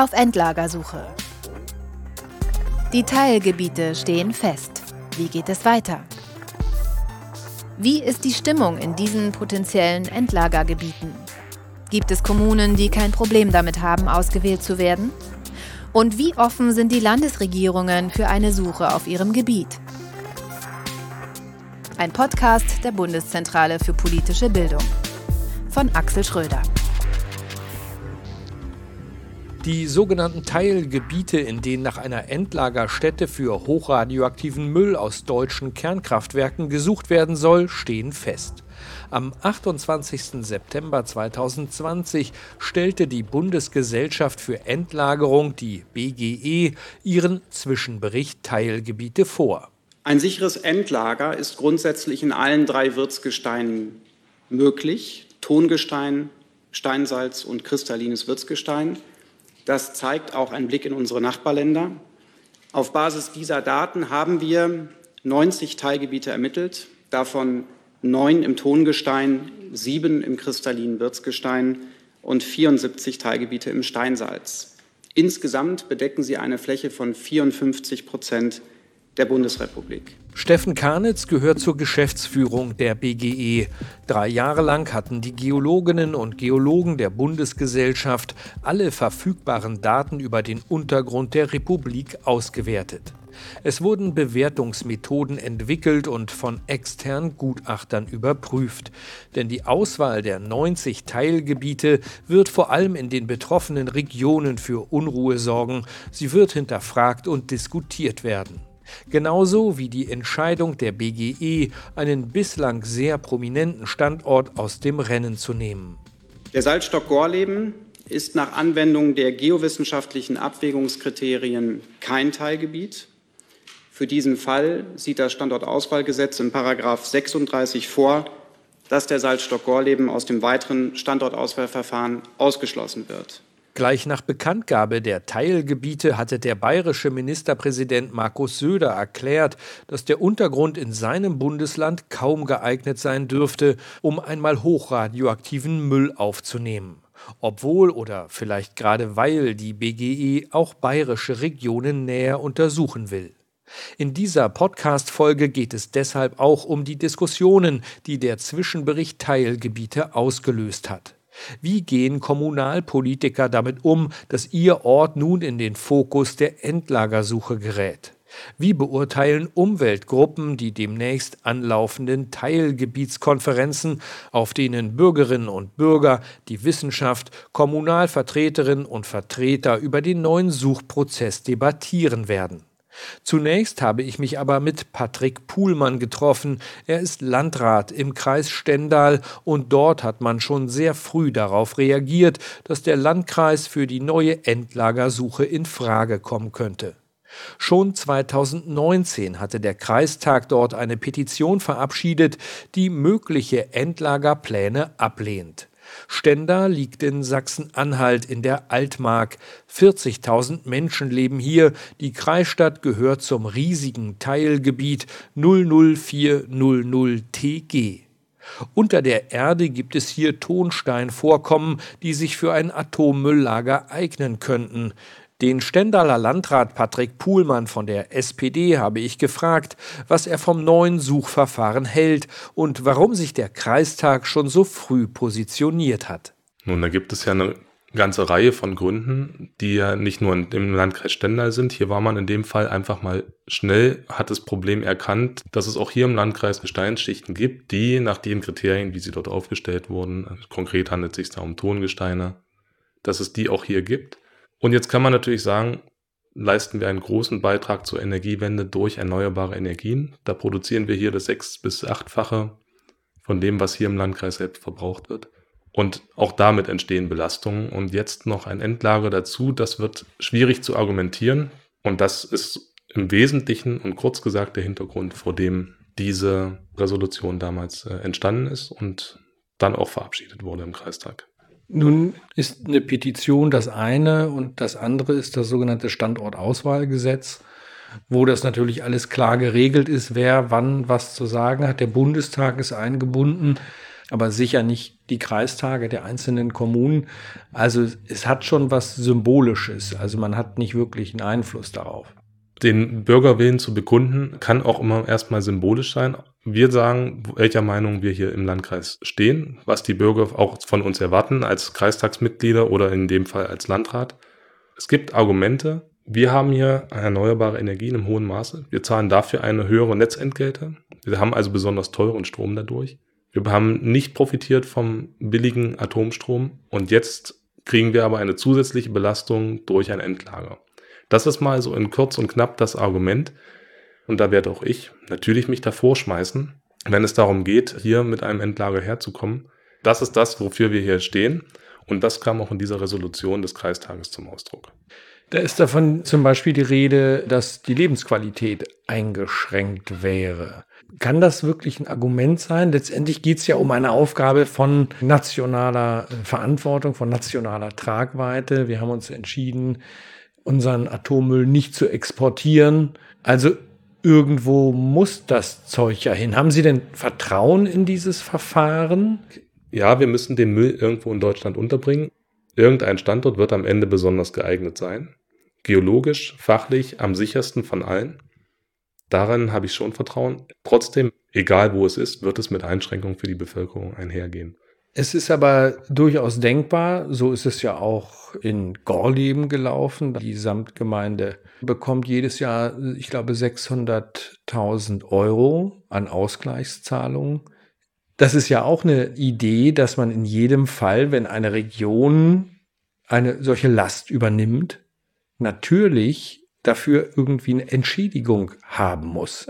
Auf Endlagersuche. Die Teilgebiete stehen fest. Wie geht es weiter? Wie ist die Stimmung in diesen potenziellen Endlagergebieten? Gibt es Kommunen, die kein Problem damit haben, ausgewählt zu werden? Und wie offen sind die Landesregierungen für eine Suche auf ihrem Gebiet? Ein Podcast der Bundeszentrale für politische Bildung von Axel Schröder. Die sogenannten Teilgebiete, in denen nach einer Endlagerstätte für hochradioaktiven Müll aus deutschen Kernkraftwerken gesucht werden soll, stehen fest. Am 28. September 2020 stellte die Bundesgesellschaft für Endlagerung, die BGE, ihren Zwischenbericht Teilgebiete vor. Ein sicheres Endlager ist grundsätzlich in allen drei Wirtsgesteinen möglich: Tongestein, Steinsalz und kristallines Wirtsgestein. Das zeigt auch ein Blick in unsere Nachbarländer. Auf Basis dieser Daten haben wir 90 Teilgebiete ermittelt, davon neun im Tongestein, sieben im kristallinen Wirtsgestein und 74 Teilgebiete im Steinsalz. Insgesamt bedecken sie eine Fläche von 54 Prozent der Bundesrepublik. Steffen Karnitz gehört zur Geschäftsführung der BGE. Drei Jahre lang hatten die Geologinnen und Geologen der Bundesgesellschaft alle verfügbaren Daten über den Untergrund der Republik ausgewertet. Es wurden Bewertungsmethoden entwickelt und von externen Gutachtern überprüft. Denn die Auswahl der 90 Teilgebiete wird vor allem in den betroffenen Regionen für Unruhe sorgen. Sie wird hinterfragt und diskutiert werden. Genauso wie die Entscheidung der BGE, einen bislang sehr prominenten Standort aus dem Rennen zu nehmen. Der Salzstock Gorleben ist nach Anwendung der geowissenschaftlichen Abwägungskriterien kein Teilgebiet. Für diesen Fall sieht das Standortauswahlgesetz in Paragraph 36 vor, dass der Salzstock Gorleben aus dem weiteren Standortauswahlverfahren ausgeschlossen wird. Gleich nach Bekanntgabe der Teilgebiete hatte der bayerische Ministerpräsident Markus Söder erklärt, dass der Untergrund in seinem Bundesland kaum geeignet sein dürfte, um einmal hochradioaktiven Müll aufzunehmen. Obwohl oder vielleicht gerade weil die BGE auch bayerische Regionen näher untersuchen will. In dieser Podcast-Folge geht es deshalb auch um die Diskussionen, die der Zwischenbericht Teilgebiete ausgelöst hat. Wie gehen Kommunalpolitiker damit um, dass ihr Ort nun in den Fokus der Endlagersuche gerät? Wie beurteilen Umweltgruppen die demnächst anlaufenden Teilgebietskonferenzen, auf denen Bürgerinnen und Bürger, die Wissenschaft, Kommunalvertreterinnen und Vertreter über den neuen Suchprozess debattieren werden? Zunächst habe ich mich aber mit Patrick Puhlmann getroffen. Er ist Landrat im Kreis Stendal und dort hat man schon sehr früh darauf reagiert, dass der Landkreis für die neue Endlagersuche in Frage kommen könnte. Schon 2019 hatte der Kreistag dort eine Petition verabschiedet, die mögliche Endlagerpläne ablehnt. Stendal liegt in Sachsen-Anhalt in der Altmark. 40.000 Menschen leben hier. Die Kreisstadt gehört zum riesigen Teilgebiet 00400 TG. Unter der Erde gibt es hier Tonsteinvorkommen, die sich für ein Atommülllager eignen könnten. Den Stendaler Landrat Patrick Puhlmann von der SPD habe ich gefragt, was er vom neuen Suchverfahren hält und warum sich der Kreistag schon so früh positioniert hat. Nun, da gibt es ja eine ganze Reihe von Gründen, die ja nicht nur im Landkreis Stendal sind. Hier war man in dem Fall einfach mal schnell, hat das Problem erkannt, dass es auch hier im Landkreis Gesteinsschichten gibt, die nach den Kriterien, wie sie dort aufgestellt wurden, konkret handelt es sich da um Tongesteine, dass es die auch hier gibt und jetzt kann man natürlich sagen, leisten wir einen großen Beitrag zur Energiewende durch erneuerbare Energien. Da produzieren wir hier das sechs- bis achtfache von dem, was hier im Landkreis selbst verbraucht wird. Und auch damit entstehen Belastungen. Und jetzt noch ein Endlager dazu, das wird schwierig zu argumentieren. Und das ist im Wesentlichen und kurz gesagt der Hintergrund, vor dem diese Resolution damals äh, entstanden ist und dann auch verabschiedet wurde im Kreistag. Nun ist eine Petition das eine und das andere ist das sogenannte Standortauswahlgesetz, wo das natürlich alles klar geregelt ist, wer wann was zu sagen hat. Der Bundestag ist eingebunden. aber sicher nicht die Kreistage der einzelnen Kommunen. Also es hat schon was Symbolisches. Also man hat nicht wirklich einen Einfluss darauf. Den Bürgerwillen zu bekunden, kann auch immer erstmal symbolisch sein. Wir sagen, welcher Meinung wir hier im Landkreis stehen, was die Bürger auch von uns erwarten als Kreistagsmitglieder oder in dem Fall als Landrat. Es gibt Argumente. Wir haben hier erneuerbare Energien im hohen Maße. Wir zahlen dafür eine höhere Netzentgelte. Wir haben also besonders teuren Strom dadurch. Wir haben nicht profitiert vom billigen Atomstrom und jetzt kriegen wir aber eine zusätzliche Belastung durch ein Endlager. Das ist mal so in kurz und knapp das Argument. Und da werde auch ich natürlich mich davor schmeißen, wenn es darum geht, hier mit einem Endlager herzukommen. Das ist das, wofür wir hier stehen. Und das kam auch in dieser Resolution des Kreistages zum Ausdruck. Da ist davon zum Beispiel die Rede, dass die Lebensqualität eingeschränkt wäre. Kann das wirklich ein Argument sein? Letztendlich geht es ja um eine Aufgabe von nationaler äh, Verantwortung, von nationaler Tragweite. Wir haben uns entschieden, unseren Atommüll nicht zu exportieren. Also irgendwo muss das Zeug ja hin. Haben Sie denn Vertrauen in dieses Verfahren? Ja, wir müssen den Müll irgendwo in Deutschland unterbringen. Irgendein Standort wird am Ende besonders geeignet sein. Geologisch, fachlich am sichersten von allen. Daran habe ich schon Vertrauen. Trotzdem, egal wo es ist, wird es mit Einschränkungen für die Bevölkerung einhergehen. Es ist aber durchaus denkbar, so ist es ja auch in Gorleben gelaufen. Die Samtgemeinde bekommt jedes Jahr, ich glaube, 600.000 Euro an Ausgleichszahlungen. Das ist ja auch eine Idee, dass man in jedem Fall, wenn eine Region eine solche Last übernimmt, natürlich dafür irgendwie eine Entschädigung haben muss.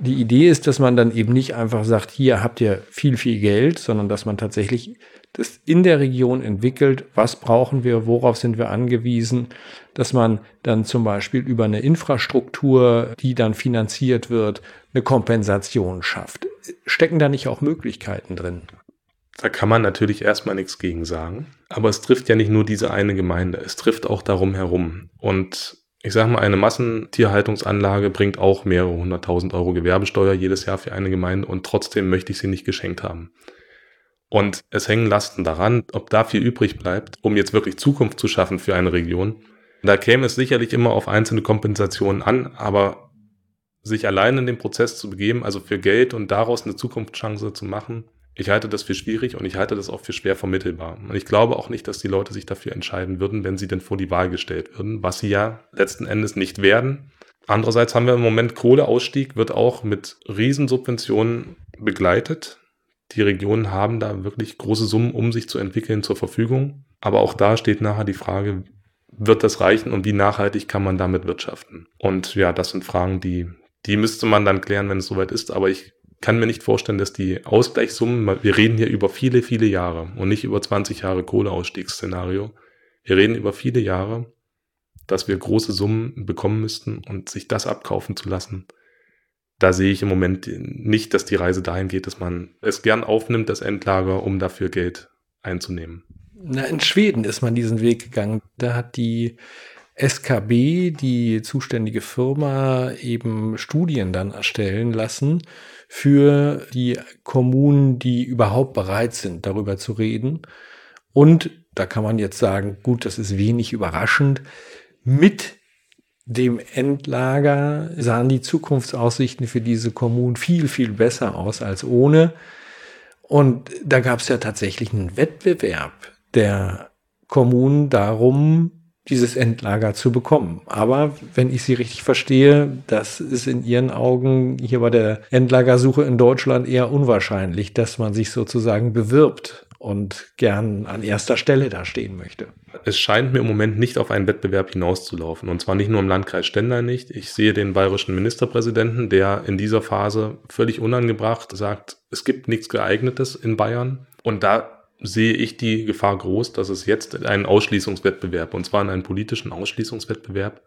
Die Idee ist, dass man dann eben nicht einfach sagt, hier habt ihr viel, viel Geld, sondern dass man tatsächlich das in der Region entwickelt, was brauchen wir, worauf sind wir angewiesen, dass man dann zum Beispiel über eine Infrastruktur, die dann finanziert wird, eine Kompensation schafft. Stecken da nicht auch Möglichkeiten drin? Da kann man natürlich erstmal nichts gegen sagen. Aber es trifft ja nicht nur diese eine Gemeinde, es trifft auch darum herum. Und ich sage mal, eine Massentierhaltungsanlage bringt auch mehrere hunderttausend Euro Gewerbesteuer jedes Jahr für eine Gemeinde und trotzdem möchte ich sie nicht geschenkt haben. Und es hängen Lasten daran, ob da viel übrig bleibt, um jetzt wirklich Zukunft zu schaffen für eine Region. Da käme es sicherlich immer auf einzelne Kompensationen an, aber sich allein in den Prozess zu begeben, also für Geld und daraus eine Zukunftschance zu machen, ich halte das für schwierig und ich halte das auch für schwer vermittelbar. Und ich glaube auch nicht, dass die Leute sich dafür entscheiden würden, wenn sie denn vor die Wahl gestellt würden, was sie ja letzten Endes nicht werden. Andererseits haben wir im Moment Kohleausstieg, wird auch mit Riesensubventionen begleitet. Die Regionen haben da wirklich große Summen, um sich zu entwickeln, zur Verfügung. Aber auch da steht nachher die Frage, wird das reichen und wie nachhaltig kann man damit wirtschaften? Und ja, das sind Fragen, die, die müsste man dann klären, wenn es soweit ist. Aber ich kann mir nicht vorstellen, dass die Ausgleichssummen, wir reden hier über viele, viele Jahre und nicht über 20 Jahre Kohleausstiegsszenario. Wir reden über viele Jahre, dass wir große Summen bekommen müssten und sich das abkaufen zu lassen. Da sehe ich im Moment nicht, dass die Reise dahin geht, dass man es gern aufnimmt, das Endlager, um dafür Geld einzunehmen. Na, in Schweden ist man diesen Weg gegangen. Da hat die SKB, die zuständige Firma, eben Studien dann erstellen lassen für die Kommunen, die überhaupt bereit sind, darüber zu reden. Und da kann man jetzt sagen, gut, das ist wenig überraschend. Mit dem Endlager sahen die Zukunftsaussichten für diese Kommunen viel, viel besser aus als ohne. Und da gab es ja tatsächlich einen Wettbewerb der Kommunen darum, dieses Endlager zu bekommen. Aber wenn ich Sie richtig verstehe, das ist in Ihren Augen hier bei der Endlagersuche in Deutschland eher unwahrscheinlich, dass man sich sozusagen bewirbt und gern an erster Stelle da stehen möchte. Es scheint mir im Moment nicht auf einen Wettbewerb hinauszulaufen. Und zwar nicht nur im Landkreis Stendal nicht. Ich sehe den bayerischen Ministerpräsidenten, der in dieser Phase völlig unangebracht sagt, es gibt nichts geeignetes in Bayern. Und da sehe ich die Gefahr groß, dass es jetzt einen Ausschließungswettbewerb, und zwar in einen politischen Ausschließungswettbewerb,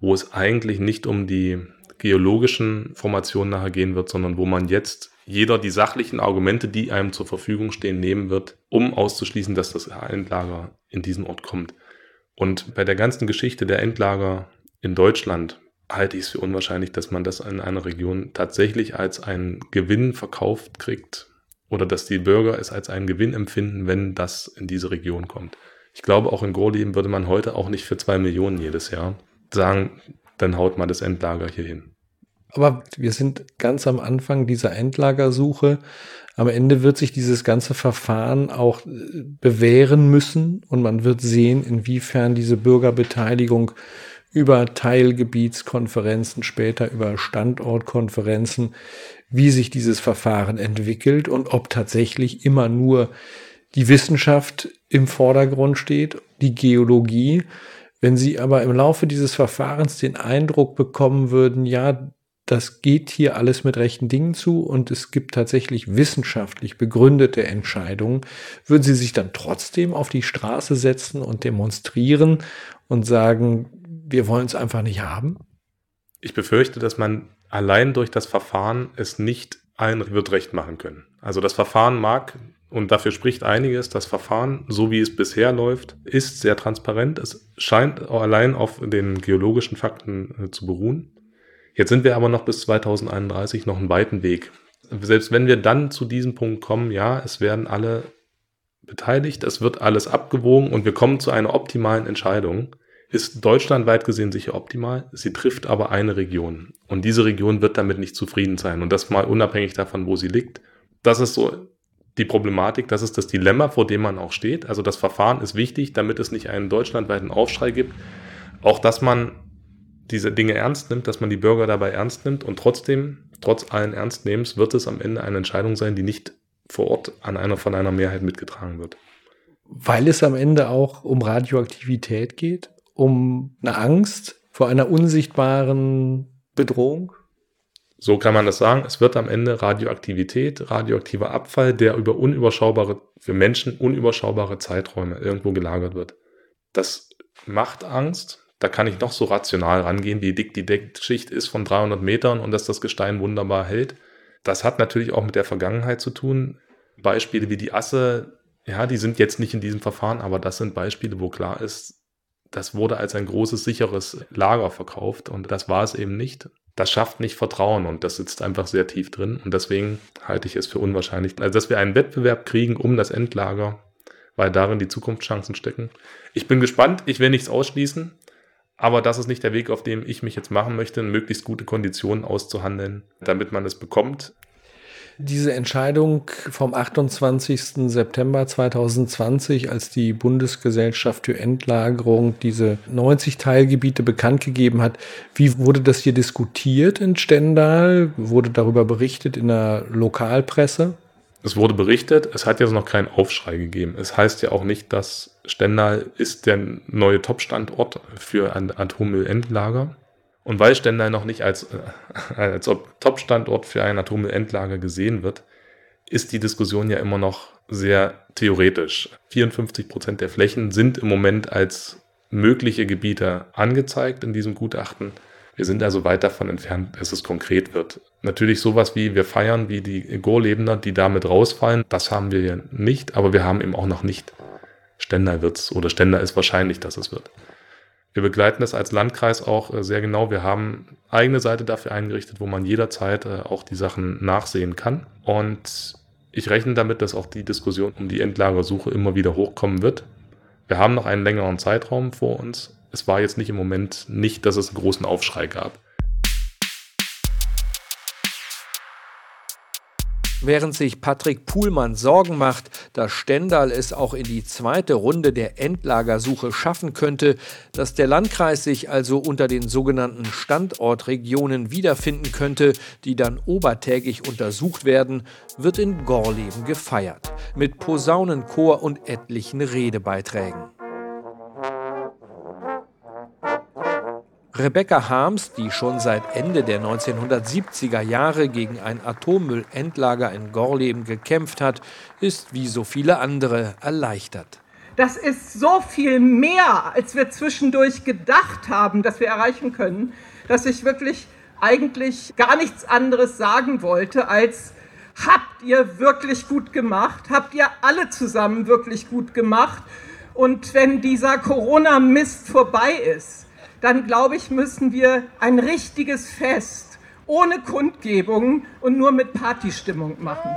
wo es eigentlich nicht um die geologischen Formationen nachher gehen wird, sondern wo man jetzt jeder die sachlichen Argumente, die einem zur Verfügung stehen, nehmen wird, um auszuschließen, dass das Endlager in diesen Ort kommt. Und bei der ganzen Geschichte der Endlager in Deutschland halte ich es für unwahrscheinlich, dass man das in einer Region tatsächlich als einen Gewinn verkauft kriegt, oder dass die Bürger es als einen Gewinn empfinden, wenn das in diese Region kommt. Ich glaube, auch in Gorleben würde man heute auch nicht für zwei Millionen jedes Jahr sagen, dann haut mal das Endlager hier hin. Aber wir sind ganz am Anfang dieser Endlagersuche. Am Ende wird sich dieses ganze Verfahren auch äh, bewähren müssen und man wird sehen, inwiefern diese Bürgerbeteiligung über Teilgebietskonferenzen, später über Standortkonferenzen, wie sich dieses Verfahren entwickelt und ob tatsächlich immer nur die Wissenschaft im Vordergrund steht, die Geologie. Wenn Sie aber im Laufe dieses Verfahrens den Eindruck bekommen würden, ja, das geht hier alles mit rechten Dingen zu und es gibt tatsächlich wissenschaftlich begründete Entscheidungen, würden Sie sich dann trotzdem auf die Straße setzen und demonstrieren und sagen, wir wollen es einfach nicht haben? Ich befürchte, dass man allein durch das Verfahren es nicht allen wird recht machen können. Also das Verfahren mag, und dafür spricht einiges, das Verfahren, so wie es bisher läuft, ist sehr transparent. Es scheint allein auf den geologischen Fakten äh, zu beruhen. Jetzt sind wir aber noch bis 2031 noch einen weiten Weg. Selbst wenn wir dann zu diesem Punkt kommen, ja, es werden alle beteiligt, es wird alles abgewogen und wir kommen zu einer optimalen Entscheidung, ist deutschlandweit gesehen sicher optimal. Sie trifft aber eine Region. Und diese Region wird damit nicht zufrieden sein. Und das mal unabhängig davon, wo sie liegt. Das ist so die Problematik, das ist das Dilemma, vor dem man auch steht. Also das Verfahren ist wichtig, damit es nicht einen deutschlandweiten Aufschrei gibt. Auch, dass man diese Dinge ernst nimmt, dass man die Bürger dabei ernst nimmt und trotzdem, trotz allen Ernstnehmens, wird es am Ende eine Entscheidung sein, die nicht vor Ort an einer von einer Mehrheit mitgetragen wird. Weil es am Ende auch um Radioaktivität geht? Um eine Angst vor einer unsichtbaren Bedrohung? So kann man das sagen. Es wird am Ende Radioaktivität, radioaktiver Abfall, der über unüberschaubare, für Menschen unüberschaubare Zeiträume irgendwo gelagert wird. Das macht Angst. Da kann ich noch so rational rangehen, wie dick die Deckschicht ist von 300 Metern und dass das Gestein wunderbar hält. Das hat natürlich auch mit der Vergangenheit zu tun. Beispiele wie die Asse, ja, die sind jetzt nicht in diesem Verfahren, aber das sind Beispiele, wo klar ist, das wurde als ein großes, sicheres Lager verkauft und das war es eben nicht. Das schafft nicht Vertrauen und das sitzt einfach sehr tief drin und deswegen halte ich es für unwahrscheinlich, also dass wir einen Wettbewerb kriegen um das Endlager, weil darin die Zukunftschancen stecken. Ich bin gespannt, ich will nichts ausschließen, aber das ist nicht der Weg, auf dem ich mich jetzt machen möchte, möglichst gute Konditionen auszuhandeln, damit man es bekommt. Diese Entscheidung vom 28. September 2020, als die Bundesgesellschaft für Endlagerung diese 90 Teilgebiete bekannt gegeben hat, wie wurde das hier diskutiert in Stendal? Wurde darüber berichtet in der Lokalpresse? Es wurde berichtet, es hat jetzt noch keinen Aufschrei gegeben. Es heißt ja auch nicht, dass Stendal ist der neue Top-Standort für ein Atommüllendlager. Und weil Stendal noch nicht als, äh, als Top-Standort für ein Atommüllendlager gesehen wird, ist die Diskussion ja immer noch sehr theoretisch. 54 Prozent der Flächen sind im Moment als mögliche Gebiete angezeigt in diesem Gutachten. Wir sind also weit davon entfernt, dass es konkret wird. Natürlich sowas wie wir feiern, wie die Gorlebender, die damit rausfallen, das haben wir ja nicht, aber wir haben eben auch noch nicht. Stendal wird's oder Stendal ist wahrscheinlich, dass es wird. Wir begleiten das als Landkreis auch äh, sehr genau. Wir haben eigene Seite dafür eingerichtet, wo man jederzeit äh, auch die Sachen nachsehen kann. Und ich rechne damit, dass auch die Diskussion um die Endlagersuche immer wieder hochkommen wird. Wir haben noch einen längeren Zeitraum vor uns. Es war jetzt nicht im Moment nicht, dass es einen großen Aufschrei gab. Während sich Patrick Puhlmann Sorgen macht, dass Stendal es auch in die zweite Runde der Endlagersuche schaffen könnte, dass der Landkreis sich also unter den sogenannten Standortregionen wiederfinden könnte, die dann obertägig untersucht werden, wird in Gorleben gefeiert, mit Posaunenchor und etlichen Redebeiträgen. Rebecca Harms, die schon seit Ende der 1970er Jahre gegen ein Atommüllendlager in Gorleben gekämpft hat, ist wie so viele andere erleichtert. Das ist so viel mehr, als wir zwischendurch gedacht haben, dass wir erreichen können, dass ich wirklich eigentlich gar nichts anderes sagen wollte als habt ihr wirklich gut gemacht, habt ihr alle zusammen wirklich gut gemacht und wenn dieser Corona-Mist vorbei ist, dann glaube ich, müssen wir ein richtiges Fest ohne Kundgebung und nur mit Partystimmung machen.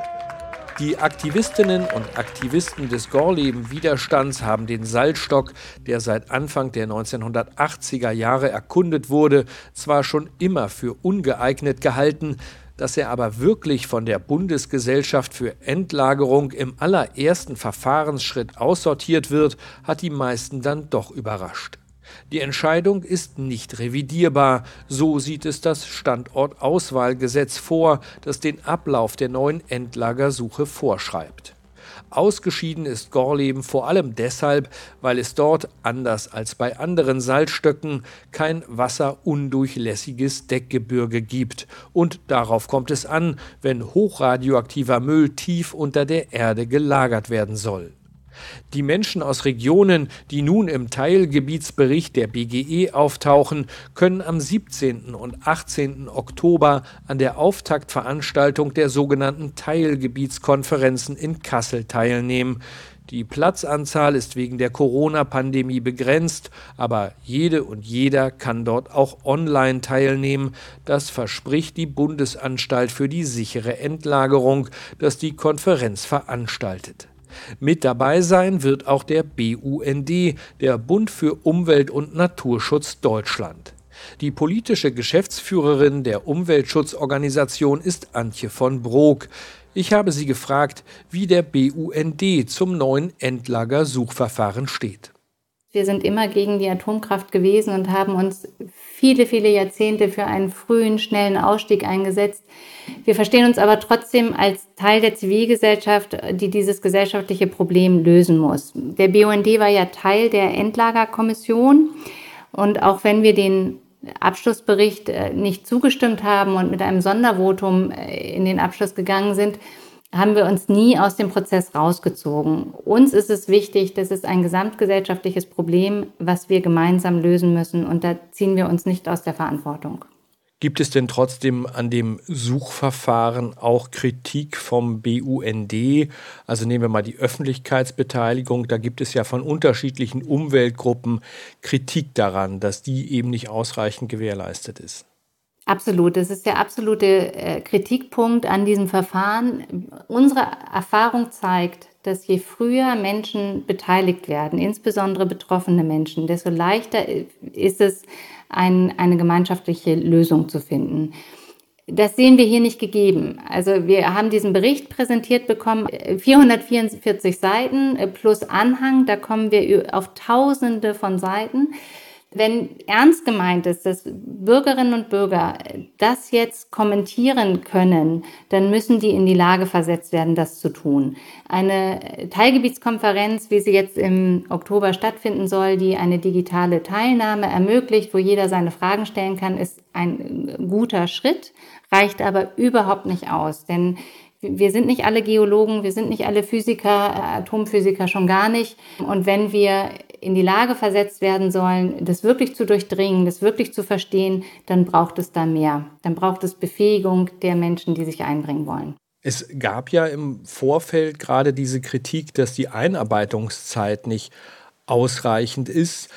Die Aktivistinnen und Aktivisten des Gorleben-Widerstands haben den Salzstock, der seit Anfang der 1980er Jahre erkundet wurde, zwar schon immer für ungeeignet gehalten, dass er aber wirklich von der Bundesgesellschaft für Endlagerung im allerersten Verfahrensschritt aussortiert wird, hat die meisten dann doch überrascht. Die Entscheidung ist nicht revidierbar, so sieht es das Standortauswahlgesetz vor, das den Ablauf der neuen Endlagersuche vorschreibt. Ausgeschieden ist Gorleben vor allem deshalb, weil es dort, anders als bei anderen Salzstöcken, kein wasserundurchlässiges Deckgebirge gibt. Und darauf kommt es an, wenn hochradioaktiver Müll tief unter der Erde gelagert werden soll. Die Menschen aus Regionen, die nun im Teilgebietsbericht der BGE auftauchen, können am 17. und 18. Oktober an der Auftaktveranstaltung der sogenannten Teilgebietskonferenzen in Kassel teilnehmen. Die Platzanzahl ist wegen der Corona-Pandemie begrenzt, aber jede und jeder kann dort auch online teilnehmen. Das verspricht die Bundesanstalt für die sichere Endlagerung, das die Konferenz veranstaltet. Mit dabei sein wird auch der BUND, der Bund für Umwelt und Naturschutz Deutschland. Die politische Geschäftsführerin der Umweltschutzorganisation ist Antje von Brok. Ich habe sie gefragt, wie der BUND zum neuen Endlagersuchverfahren steht. Wir sind immer gegen die Atomkraft gewesen und haben uns viele, viele Jahrzehnte für einen frühen, schnellen Ausstieg eingesetzt. Wir verstehen uns aber trotzdem als Teil der Zivilgesellschaft, die dieses gesellschaftliche Problem lösen muss. Der BUND war ja Teil der Endlagerkommission und auch wenn wir den Abschlussbericht äh, nicht zugestimmt haben und mit einem Sondervotum äh, in den Abschluss gegangen sind, haben wir uns nie aus dem Prozess rausgezogen. Uns ist es wichtig, das ist ein gesamtgesellschaftliches Problem, was wir gemeinsam lösen müssen und da ziehen wir uns nicht aus der Verantwortung. Gibt es denn trotzdem an dem Suchverfahren auch Kritik vom BUND? Also nehmen wir mal die Öffentlichkeitsbeteiligung. Da gibt es ja von unterschiedlichen Umweltgruppen Kritik daran, dass die eben nicht ausreichend gewährleistet ist. Absolut, das ist der absolute äh, Kritikpunkt an diesem Verfahren. Unsere Erfahrung zeigt, dass je früher Menschen beteiligt werden, insbesondere betroffene Menschen, desto leichter ist es, ein, eine gemeinschaftliche Lösung zu finden. Das sehen wir hier nicht gegeben. Also wir haben diesen Bericht präsentiert bekommen, 444 Seiten äh, plus Anhang, da kommen wir auf Tausende von Seiten. Wenn ernst gemeint ist, dass Bürgerinnen und Bürger das jetzt kommentieren können, dann müssen die in die Lage versetzt werden, das zu tun. Eine Teilgebietskonferenz, wie sie jetzt im Oktober stattfinden soll, die eine digitale Teilnahme ermöglicht, wo jeder seine Fragen stellen kann, ist ein guter Schritt, reicht aber überhaupt nicht aus. Denn wir sind nicht alle Geologen, wir sind nicht alle Physiker, Atomphysiker schon gar nicht. Und wenn wir in die Lage versetzt werden sollen, das wirklich zu durchdringen, das wirklich zu verstehen, dann braucht es da mehr. Dann braucht es Befähigung der Menschen, die sich einbringen wollen. Es gab ja im Vorfeld gerade diese Kritik, dass die Einarbeitungszeit nicht ausreichend ist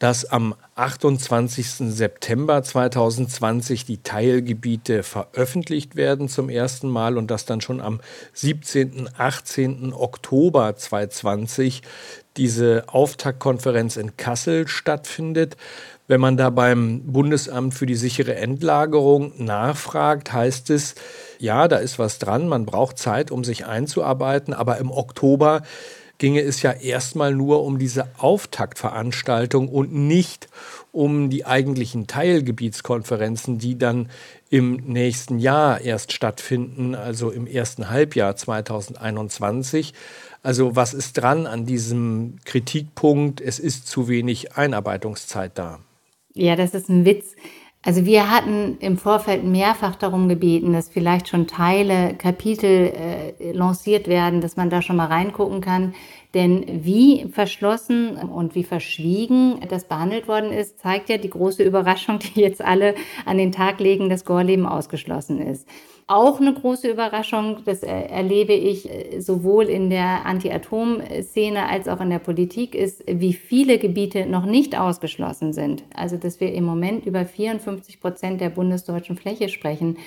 dass am 28. September 2020 die Teilgebiete veröffentlicht werden zum ersten Mal und dass dann schon am 17. 18. Oktober 2020 diese Auftaktkonferenz in Kassel stattfindet. Wenn man da beim Bundesamt für die sichere Endlagerung nachfragt, heißt es, ja, da ist was dran, man braucht Zeit, um sich einzuarbeiten, aber im Oktober ginge es ja erstmal nur um diese Auftaktveranstaltung und nicht um die eigentlichen Teilgebietskonferenzen, die dann im nächsten Jahr erst stattfinden, also im ersten Halbjahr 2021. Also was ist dran an diesem Kritikpunkt? Es ist zu wenig Einarbeitungszeit da. Ja, das ist ein Witz. Also wir hatten im Vorfeld mehrfach darum gebeten, dass vielleicht schon Teile, Kapitel äh, lanciert werden, dass man da schon mal reingucken kann. Denn wie verschlossen und wie verschwiegen das behandelt worden ist, zeigt ja die große Überraschung, die jetzt alle an den Tag legen, dass Gorleben ausgeschlossen ist. Auch eine große Überraschung, das erlebe ich äh, sowohl in der Anti-Atom-Szene als auch in der Politik, ist, wie viele Gebiete noch nicht ausgeschlossen sind. Also, dass wir im Moment über 54 Prozent der bundesdeutschen Fläche sprechen.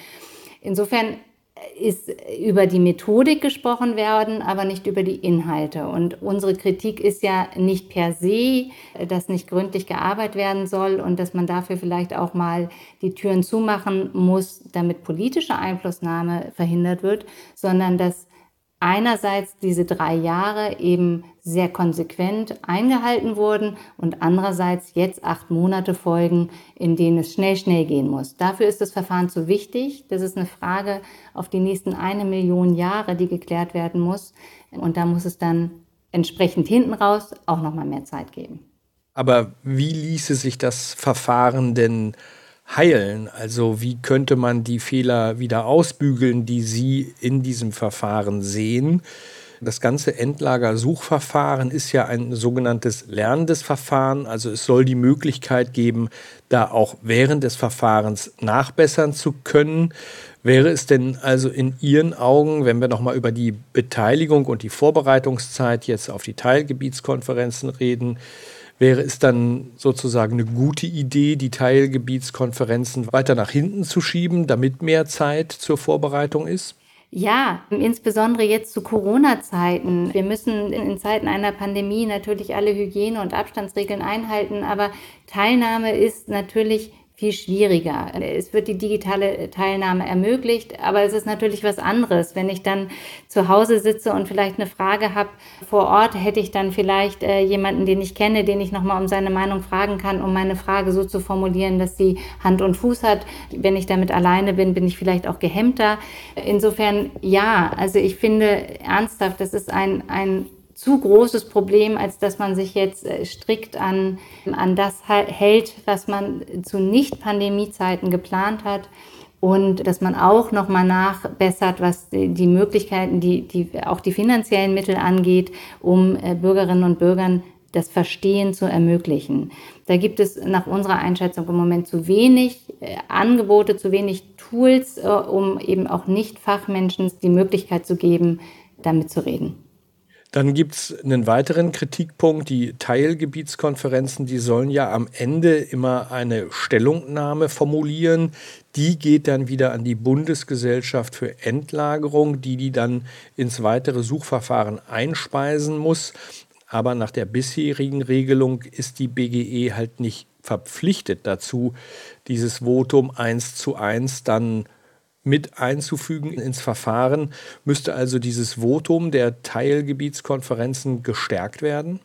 Insofern ist über die Methodik gesprochen werden, aber nicht über die Inhalte. Und unsere Kritik ist ja nicht per se, dass nicht gründlich gearbeitet werden soll und dass man dafür vielleicht auch mal die Türen zumachen muss, damit politische Einflussnahme verhindert wird, sondern dass einerseits diese drei Jahre eben sehr konsequent eingehalten wurden und andererseits jetzt acht Monate folgen, in denen es schnell, schnell gehen muss. Dafür ist das Verfahren zu wichtig. Das ist eine Frage auf die nächsten eine Million Jahre, die geklärt werden muss. Und da muss es dann entsprechend hinten raus auch nochmal mehr Zeit geben. Aber wie ließe sich das Verfahren denn heilen? Also wie könnte man die Fehler wieder ausbügeln, die Sie in diesem Verfahren sehen? Das ganze Endlagersuchverfahren ist ja ein sogenanntes lernendes Verfahren. Also es soll die Möglichkeit geben, da auch während des Verfahrens nachbessern zu können. Wäre es denn also in Ihren Augen, wenn wir nochmal über die Beteiligung und die Vorbereitungszeit jetzt auf die Teilgebietskonferenzen reden, Wäre es dann sozusagen eine gute Idee, die Teilgebietskonferenzen weiter nach hinten zu schieben, damit mehr Zeit zur Vorbereitung ist? Ja, insbesondere jetzt zu Corona-Zeiten. Wir müssen in Zeiten einer Pandemie natürlich alle Hygiene- und Abstandsregeln einhalten, aber Teilnahme ist natürlich viel schwieriger. Es wird die digitale Teilnahme ermöglicht, aber es ist natürlich was anderes. Wenn ich dann zu Hause sitze und vielleicht eine Frage habe vor Ort, hätte ich dann vielleicht äh, jemanden, den ich kenne, den ich nochmal um seine Meinung fragen kann, um meine Frage so zu formulieren, dass sie Hand und Fuß hat. Wenn ich damit alleine bin, bin ich vielleicht auch gehemmter. Insofern ja, also ich finde ernsthaft, das ist ein, ein zu großes Problem, als dass man sich jetzt äh, strikt an, an das hält, was man zu Nicht-Pandemie-Zeiten geplant hat und dass man auch nochmal nachbessert, was die Möglichkeiten, die, die, auch die finanziellen Mittel angeht, um äh, Bürgerinnen und Bürgern das Verstehen zu ermöglichen. Da gibt es nach unserer Einschätzung im Moment zu wenig äh, Angebote, zu wenig Tools, um eben auch Nicht-Fachmenschen die Möglichkeit zu geben, damit zu reden. Dann gibt es einen weiteren Kritikpunkt. Die Teilgebietskonferenzen, die sollen ja am Ende immer eine Stellungnahme formulieren. Die geht dann wieder an die Bundesgesellschaft für Endlagerung, die die dann ins weitere Suchverfahren einspeisen muss. Aber nach der bisherigen Regelung ist die BGE halt nicht verpflichtet dazu, dieses Votum eins zu eins dann mit einzufügen ins Verfahren. Müsste also dieses Votum der Teilgebietskonferenzen gestärkt werden?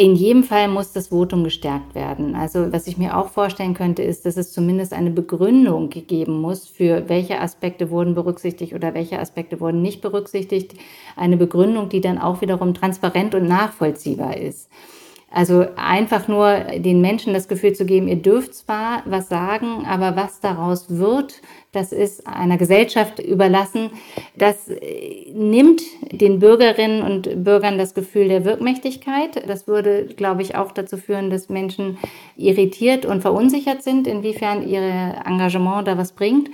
In jedem Fall muss das Votum gestärkt werden. Also was ich mir auch vorstellen könnte, ist, dass es zumindest eine Begründung geben muss, für welche Aspekte wurden berücksichtigt oder welche Aspekte wurden nicht berücksichtigt. Eine Begründung, die dann auch wiederum transparent und nachvollziehbar ist. Also einfach nur den Menschen das Gefühl zu geben, ihr dürft zwar was sagen, aber was daraus wird, das ist einer Gesellschaft überlassen. Das äh, nimmt den Bürgerinnen und Bürgern das Gefühl der Wirkmächtigkeit. Das würde, glaube ich, auch dazu führen, dass Menschen irritiert und verunsichert sind, inwiefern ihr Engagement da was bringt.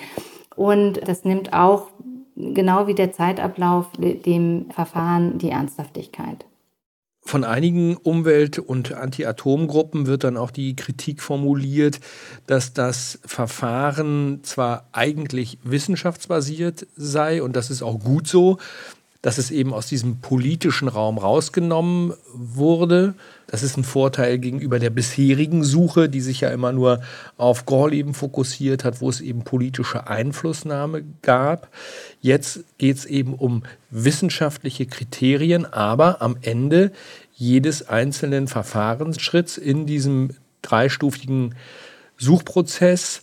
Und das nimmt auch, genau wie der Zeitablauf, dem Verfahren die Ernsthaftigkeit. Von einigen Umwelt- und Anti-Atom-Gruppen wird dann auch die Kritik formuliert, dass das Verfahren zwar eigentlich wissenschaftsbasiert sei und das ist auch gut so, dass es eben aus diesem politischen Raum rausgenommen wurde. Das ist ein Vorteil gegenüber der bisherigen Suche, die sich ja immer nur auf Gorleben fokussiert hat, wo es eben politische Einflussnahme gab. Jetzt geht es eben um wissenschaftliche Kriterien, aber am Ende jedes einzelnen Verfahrensschritts in diesem dreistufigen Suchprozess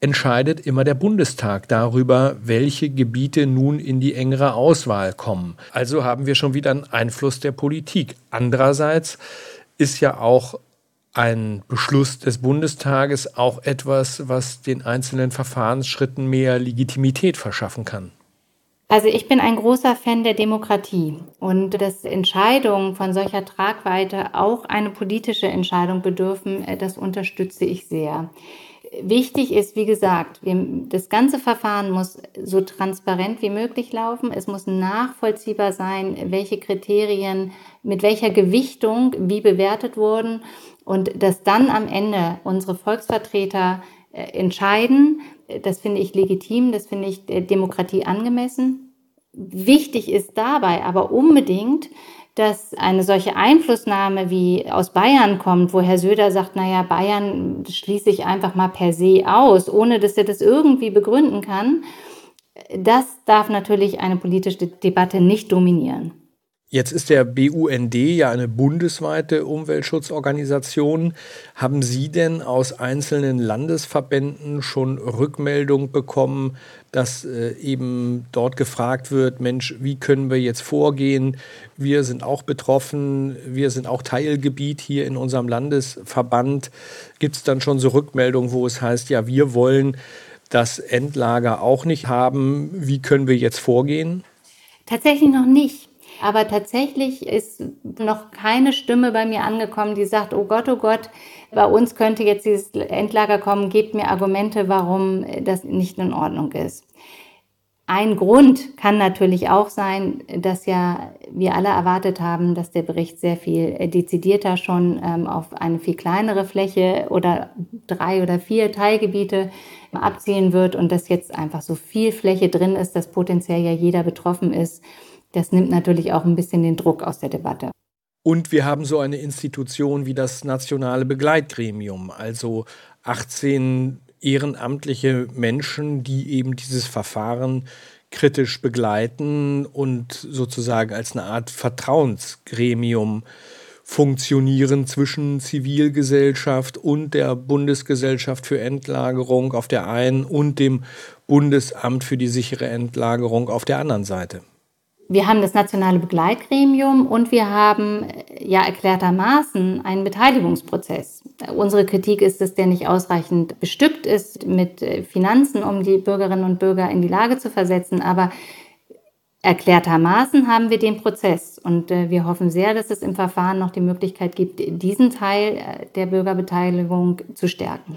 entscheidet immer der Bundestag darüber, welche Gebiete nun in die engere Auswahl kommen. Also haben wir schon wieder einen Einfluss der Politik. Andererseits ist ja auch ein Beschluss des Bundestages auch etwas, was den einzelnen Verfahrensschritten mehr Legitimität verschaffen kann. Also ich bin ein großer Fan der Demokratie und dass Entscheidungen von solcher Tragweite auch eine politische Entscheidung bedürfen, äh, das unterstütze ich sehr. Wichtig ist, wie gesagt, wir, das ganze Verfahren muss so transparent wie möglich laufen. Es muss nachvollziehbar sein, welche Kriterien mit welcher Gewichtung wie bewertet wurden und dass dann am Ende unsere Volksvertreter äh, entscheiden, Das finde ich legitim, das finde ich Demokratie angemessen. Wichtig ist dabei aber unbedingt, dass eine solche Einflussnahme wie aus Bayern kommt, wo Herr Söder sagt, naja, Bayern schließe ich einfach mal per se aus, ohne dass er das irgendwie begründen kann, das darf natürlich eine politische Debatte nicht dominieren. Jetzt ist der BUND ja eine bundesweite Umweltschutzorganisation. Haben Sie denn aus einzelnen Landesverbänden schon Rückmeldung bekommen, dass äh, eben dort gefragt wird, Mensch, wie können wir jetzt vorgehen? Wir sind auch betroffen, wir sind auch Teilgebiet hier in unserem Landesverband. Gibt es dann schon so Rückmeldungen, wo es heißt, ja, wir wollen das Endlager auch nicht haben. Wie können wir jetzt vorgehen? Tatsächlich noch nicht. Aber tatsächlich ist noch keine Stimme bei mir angekommen, die sagt, oh Gott, oh Gott, bei uns könnte jetzt dieses Endlager kommen, gebt mir Argumente, warum das nicht in Ordnung ist. Ein Grund kann natürlich auch sein, dass ja wir alle erwartet haben, dass der Bericht sehr viel dezidierter schon ähm, auf eine viel kleinere Fläche oder drei oder vier Teilgebiete abzielen wird und dass jetzt einfach so viel Fläche drin ist, dass potenziell ja jeder betroffen ist das nimmt natürlich auch ein bisschen den Druck aus der Debatte. Und wir haben so eine Institution wie das Nationale Begleitgremium, also 18 ehrenamtliche Menschen, die eben dieses Verfahren kritisch begleiten und sozusagen als eine Art Vertrauensgremium funktionieren zwischen Zivilgesellschaft und der Bundesgesellschaft für Endlagerung auf der einen und dem Bundesamt für die sichere Endlagerung auf der anderen Seite wir haben das nationale Begleitgremium und wir haben äh, ja erklärtermaßen einen Beteiligungsprozess. Unsere Kritik ist, dass der nicht ausreichend bestückt ist mit äh, Finanzen, um die Bürgerinnen und Bürger in die Lage zu versetzen. Aber erklärtermaßen haben wir den Prozess und äh, wir hoffen sehr, dass es im Verfahren noch die Möglichkeit gibt, diesen Teil der Bürgerbeteiligung zu stärken.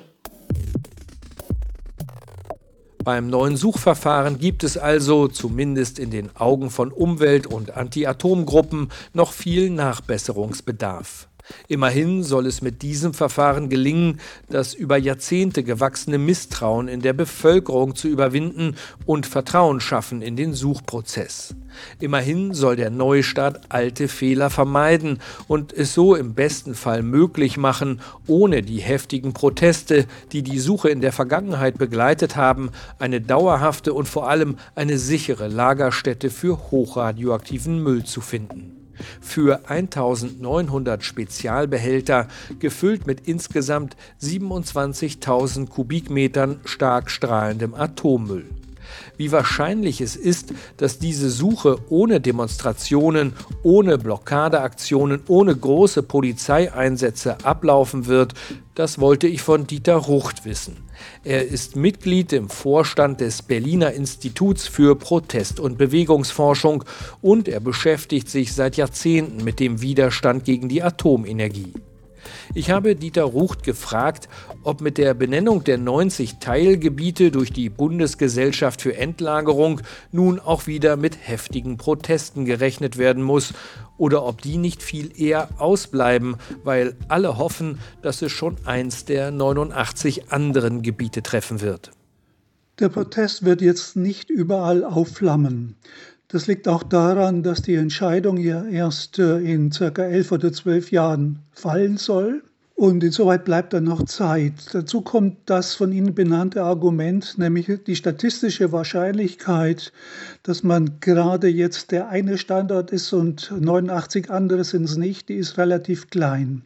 Beim neuen Suchverfahren gibt es also, zumindest in den Augen von Umwelt- und Anti-Atom-Gruppen, noch viel Nachbesserungsbedarf. Immerhin soll es mit diesem Verfahren gelingen, das über Jahrzehnte gewachsene Misstrauen in der Bevölkerung zu überwinden und Vertrauen schaffen in den Suchprozess. Immerhin soll der Neustart alte Fehler vermeiden und es so im besten Fall möglich machen, ohne die heftigen Proteste, die die Suche in der Vergangenheit begleitet haben, eine dauerhafte und vor allem eine sichere Lagerstätte für hochradioaktiven Müll zu finden für 1900 Spezialbehälter, gefüllt mit insgesamt 27.000 Kubikmetern stark strahlendem Atommüll. Wie wahrscheinlich es ist, dass diese Suche ohne Demonstrationen, ohne Blockadeaktionen, ohne große Polizeieinsätze ablaufen wird, das wollte ich von Dieter Rucht wissen. Er ist Mitglied im Vorstand des Berliner Instituts für Protest- und Bewegungsforschung und er beschäftigt sich seit Jahrzehnten mit dem Widerstand gegen die Atomenergie. Ich habe Dieter Rucht gefragt, ob mit der Benennung der 90 Teilgebiete durch die Bundesgesellschaft für Endlagerung nun auch wieder mit heftigen Protesten gerechnet werden muss oder ob die nicht viel eher ausbleiben, weil alle hoffen, dass es schon eins der 89 anderen Gebiete treffen wird. Der Protest wird jetzt nicht überall aufflammen. Das liegt auch daran, dass die Entscheidung ja erst äh, in circa elf oder zwölf Jahren fallen soll. Und insoweit bleibt dann noch Zeit. Dazu kommt das von Ihnen benannte Argument, nämlich die statistische Wahrscheinlichkeit, dass man gerade jetzt der eine Standort ist und 89 andere sind es nicht, die ist relativ klein.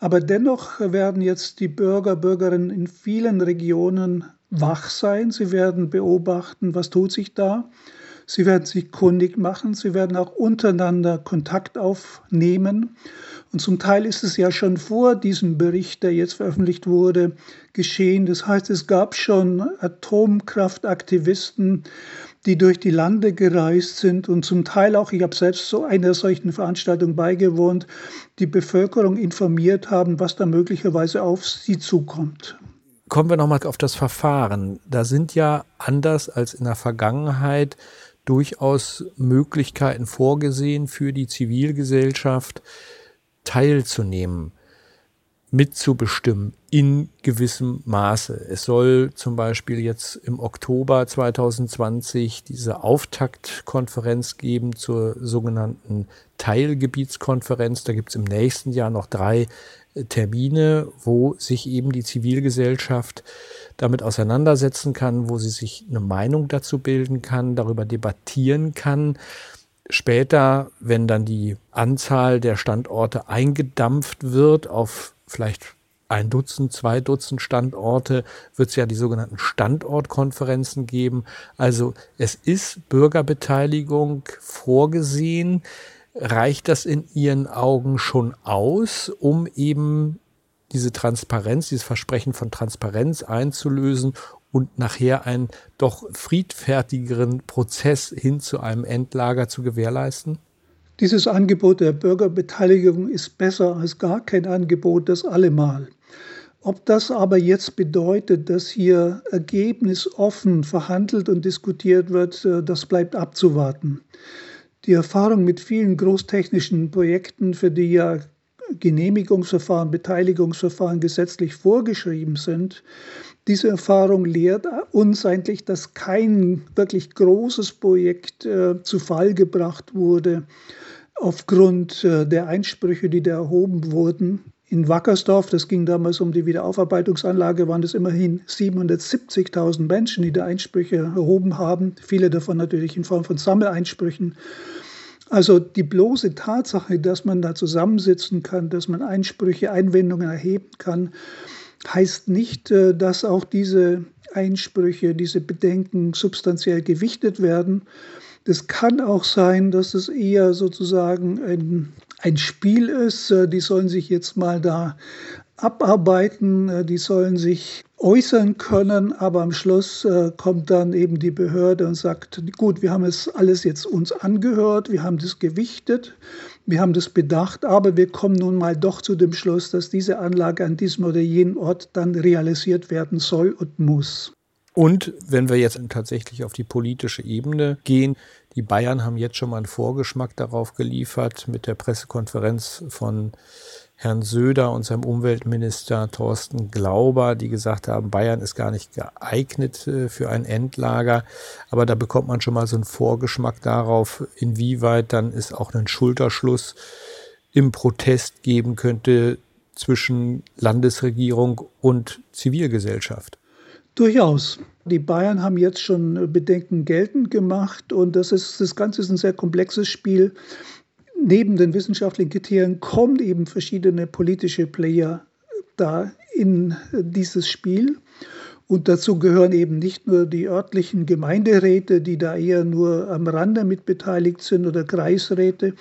Aber dennoch werden jetzt die Bürger, Bürgerinnen in vielen Regionen wach sein. Sie werden beobachten, was tut sich da. Sie werden sich kundig machen, sie werden auch untereinander Kontakt aufnehmen. Und zum Teil ist es ja schon vor diesem Bericht, der jetzt veröffentlicht wurde, geschehen. Das heißt, es gab schon Atomkraftaktivisten, die durch die Lande gereist sind und zum Teil auch, ich habe selbst so einer solchen Veranstaltung beigewohnt, die Bevölkerung informiert haben, was da möglicherweise auf sie zukommt. Kommen wir nochmal auf das Verfahren. Da sind ja anders als in der Vergangenheit durchaus Möglichkeiten vorgesehen für die Zivilgesellschaft teilzunehmen. mitzubestimmen in gewissem Maße. Es soll zum Beispiel jetzt im Oktober 2020 diese Auftaktkonferenz geben zur sogenannten Teilgebietskonferenz. Da gibt es im nächsten Jahr noch drei äh, Termine, wo sich eben die Zivilgesellschaft damit auseinandersetzen kann, wo sie sich eine Meinung dazu bilden kann, darüber debattieren kann. Später, wenn dann die Anzahl der Standorte eingedampft wird auf vielleicht ein Dutzend, zwei Dutzend Standorte, wird es ja die sogenannten Standortkonferenzen geben. Also es ist Bürgerbeteiligung vorgesehen. Reicht das in Ihren Augen schon aus, um eben diese Transparenz, dieses Versprechen von Transparenz einzulösen und nachher einen doch friedfertigeren Prozess hin zu einem Endlager zu gewährleisten? Dieses Angebot der Bürgerbeteiligung ist besser als gar kein Angebot, das allemal. Ob das aber jetzt bedeutet, dass hier ergebnisoffen verhandelt und diskutiert wird, äh, das bleibt abzuwarten. Die Erfahrung mit vielen großtechnischen Projekten, für die ja Genehmigungsverfahren, Beteiligungsverfahren gesetzlich vorgeschrieben sind, diese Erfahrung lehrt uns eigentlich, dass kein wirklich großes Projekt äh, zu Fall gebracht wurde aufgrund äh, der Einsprüche, die da erhoben wurden. In Wackersdorf, das ging damals um die Wiederaufarbeitungsanlage, waren es immerhin 770.000 Menschen, die da Einsprüche erhoben haben. Viele davon natürlich in Form von Sammeleinsprüchen. Also die bloße Tatsache, dass man da zusammensitzen kann, dass man Einsprüche, Einwendungen erheben kann, heißt nicht, äh, dass auch diese Einsprüche, diese Bedenken substanziell gewichtet werden. Das kann auch sein, dass es eher sozusagen ein, ein Spiel ist. Äh, die sollen sich jetzt mal da abarbeiten, äh, die sollen sich äußern können, aber am Schluss kommt dann eben die Behörde und sagt, gut, wir haben es alles jetzt uns angehört, wir haben das gewichtet wir haben das bedacht, aber wir kommen nun mal doch zu dem Schluss, dass diese Anlage an diesem oder jenem Ort dann realisiert werden soll und muss. Und wenn wir jetzt tatsächlich auf die politische Ebene gehen, die Bayern haben jetzt schon mal einen Vorgeschmack darauf geliefert mit der Pressekonferenz von Herrn Söder und seinem Umweltminister Thorsten Glauber, die gesagt haben, Bayern ist gar nicht geeignet äh, für ein Endlager. Aber da bekommt man schon mal so einen Vorgeschmack darauf, inwieweit dann es auch einen Schulterschluss im Protest geben könnte zwischen Landesregierung und Zivilgesellschaft. Durchaus. Die Bayern haben jetzt schon Bedenken geltend gemacht und das, ist, das Ganze ist ein sehr komplexes Spiel neben den wissenschaftlichen Kriterien kommen eben verschiedene politische Player da in dieses Spiel. Und dazu gehören eben nicht nur die örtlichen Gemeinderäte, die da eher nur am Rande mitbeteiligt sind oder Kreisräte.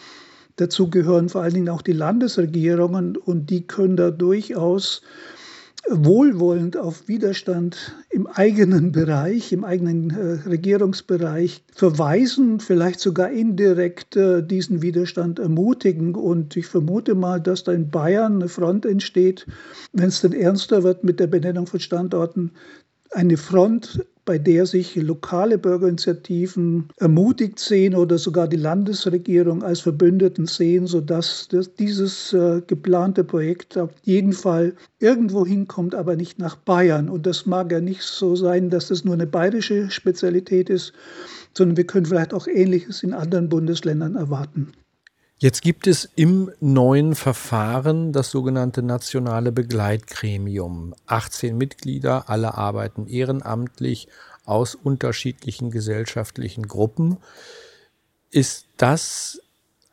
Dazu gehören vor allen Dingen auch die Landesregierungen und die können da durchaus wohlwollend auf Widerstand im eigenen Bereich, im eigenen äh, Regierungsbereich verweisen, vielleicht sogar indirekt äh, diesen Widerstand ermutigen. Und ich vermute mal, dass da in Bayern eine Front entsteht, wenn es dann ernster wird mit der Benennung von Standorten, eine Front bei der sich lokale Bürgerinitiativen ermutigt sehen oder sogar die Landesregierung als Verbündeten sehen, sodass das, dieses äh, geplante Projekt auf jeden Fall irgendwo hinkommt, aber nicht nach Bayern. Und das mag ja nicht so sein, dass das nur eine bayerische Spezialität ist, sondern wir können vielleicht auch Ähnliches in anderen Bundesländern erwarten. Jetzt gibt es im neuen Verfahren das sogenannte nationale Begleitgremium. 18 Mitglieder, alle arbeiten ehrenamtlich aus unterschiedlichen gesellschaftlichen Gruppen. Ist das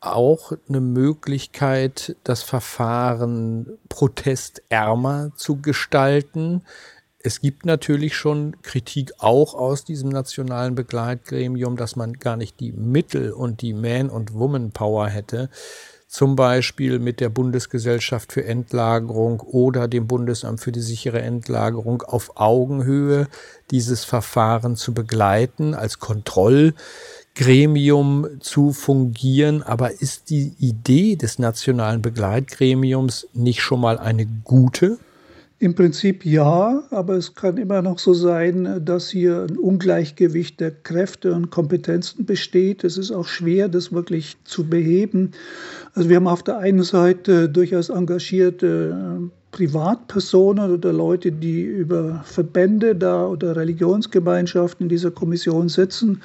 auch eine Möglichkeit, das Verfahren protestärmer zu gestalten? Es gibt natürlich schon Kritik auch aus diesem nationalen Begleitgremium, dass man gar nicht die Mittel und die Man- und Woman-Power hätte, zum Beispiel mit der Bundesgesellschaft für Endlagerung oder dem Bundesamt für die sichere Endlagerung auf Augenhöhe dieses Verfahren zu begleiten, als Kontrollgremium zu fungieren. Aber ist die Idee des nationalen Begleitgremiums nicht schon mal eine gute? Im Prinzip ja, aber es kann immer noch so sein, dass hier ein Ungleichgewicht der Kräfte und Kompetenzen besteht. Es ist auch schwer, das wirklich zu beheben. Also wir haben auf der einen Seite durchaus engagierte Privatpersonen oder Leute, die über Verbände da oder Religionsgemeinschaften in dieser Kommission sitzen.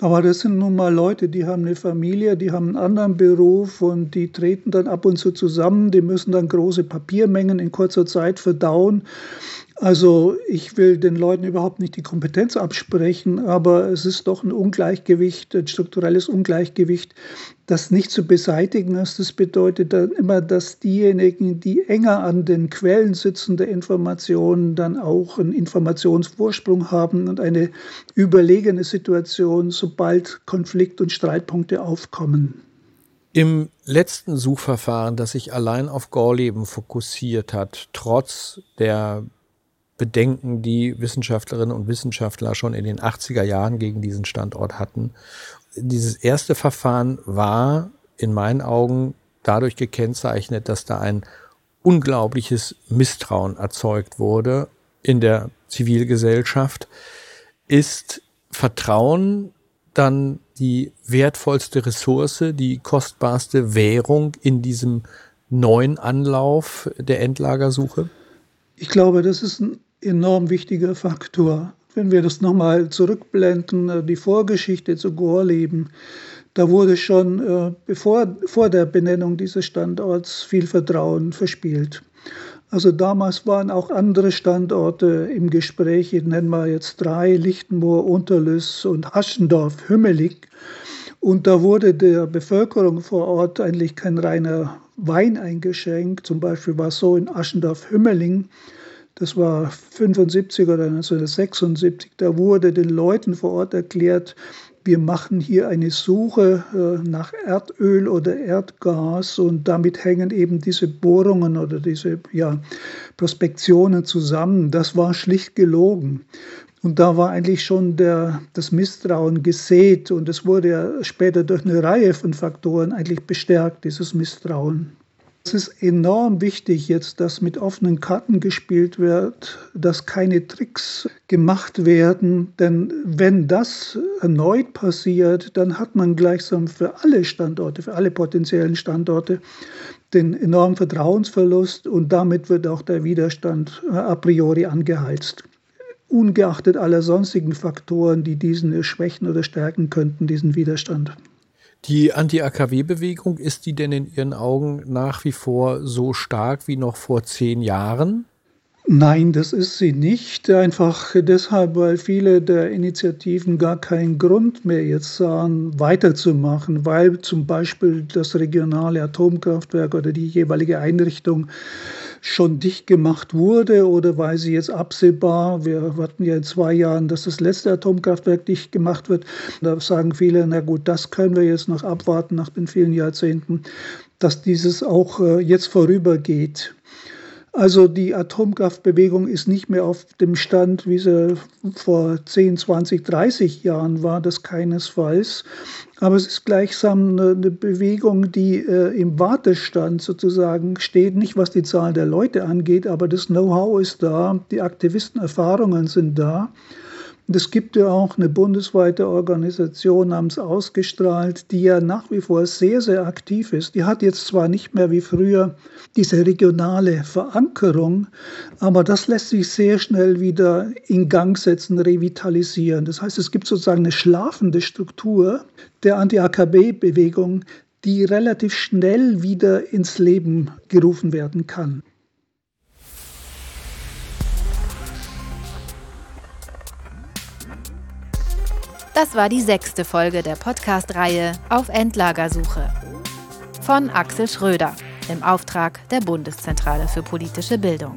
Aber das sind nun mal Leute, die haben eine Familie, die haben einen anderen Beruf und die treten dann ab und zu zusammen, die müssen dann große Papiermengen in kurzer Zeit verdauen. Also ich will den Leuten überhaupt nicht die Kompetenz absprechen, aber es ist doch ein Ungleichgewicht, ein strukturelles Ungleichgewicht, das nicht zu beseitigen ist. Das bedeutet dann immer, dass diejenigen, die enger an den Quellen sitzen der Informationen, dann auch einen Informationsvorsprung haben und eine überlegene Situation, sobald Konflikt- und Streitpunkte aufkommen. Im letzten Suchverfahren, das sich allein auf Gorleben fokussiert hat, trotz der Bedenken, die Wissenschaftlerinnen und Wissenschaftler schon in den 80er Jahren gegen diesen Standort hatten. Dieses erste Verfahren war in meinen Augen dadurch gekennzeichnet, dass da ein unglaubliches Misstrauen erzeugt wurde in der Zivilgesellschaft. Ist Vertrauen dann die wertvollste Ressource, die kostbarste Währung in diesem neuen Anlauf der Endlagersuche? Ich glaube, das ist ein enorm wichtiger Faktor. Wenn wir das nochmal zurückblenden, äh, die Vorgeschichte zu Gorleben, da wurde schon äh, bevor, vor der Benennung dieses Standorts viel Vertrauen verspielt. Also damals waren auch andere Standorte im Gespräch, ich nenne mal jetzt drei, Lichtenmoor, Unterlüss und Aschendorf, Hümmelig. Und da wurde der Bevölkerung vor Ort eigentlich kein reiner Wein eingeschenkt. Zum Beispiel war es so in Aschendorf-Hümmeling, das war 75 oder 1976, da wurde den Leuten vor Ort erklärt, wir machen hier eine Suche äh, nach Erdöl oder Erdgas und damit hängen eben diese Bohrungen oder diese ja, Prospektionen zusammen. Das war schlicht gelogen. Und da war eigentlich schon der, das Misstrauen gesät und es wurde ja später durch eine Reihe von Faktoren eigentlich bestärkt, dieses Misstrauen. Es ist enorm wichtig jetzt, dass mit offenen Karten gespielt wird, dass keine Tricks gemacht werden, denn wenn das erneut passiert, dann hat man gleichsam für alle Standorte, für alle potenziellen Standorte den enormen Vertrauensverlust und damit wird auch der Widerstand äh, a priori angeheizt. Ungeachtet aller sonstigen Faktoren, die diesen schwächen oder stärken könnten, diesen Widerstand. Die Anti-AKW-Bewegung, ist die denn in Ihren Augen nach wie vor so stark wie noch vor zehn Jahren? Nein, das ist sie nicht. Einfach deshalb, weil viele der Initiativen gar keinen Grund mehr jetzt sahen, weiterzumachen, weil zum Beispiel das regionale Atomkraftwerk oder die jeweilige Einrichtung schon dicht gemacht wurde oder weil sie jetzt absehbar, wir warten ja in zwei Jahren, dass das letzte Atomkraftwerk dicht gemacht wird. Da sagen viele, na gut, das können wir jetzt noch abwarten nach den vielen Jahrzehnten, dass dieses auch äh, jetzt vorübergeht. Also die Atomkraftbewegung ist nicht mehr auf dem Stand, wie sie vor 10, 20, 30 Jahren war, das keinesfalls. Aber es ist gleichsam eine, Bewegung, die äh, im Wartestand sozusagen steht, nicht was die Zahl der Leute angeht, aber das Know-how ist da, die Aktivistenerfahrungen sind da. Und es gibt ja auch eine bundesweite Organisation namens Ausgestrahlt, die ja nach wie vor sehr, sehr aktiv ist. Die hat jetzt zwar nicht mehr wie früher diese regionale Verankerung, aber das lässt sich sehr schnell wieder in Gang setzen, revitalisieren. Das heißt, es gibt sozusagen eine schlafende Struktur der Anti-AKB-Bewegung, die relativ schnell wieder ins Leben gerufen werden kann. Das war die sechste Folge der Podcast-Reihe Auf Endlagersuche von Axel Schröder im Auftrag der Bundeszentrale für politische Bildung.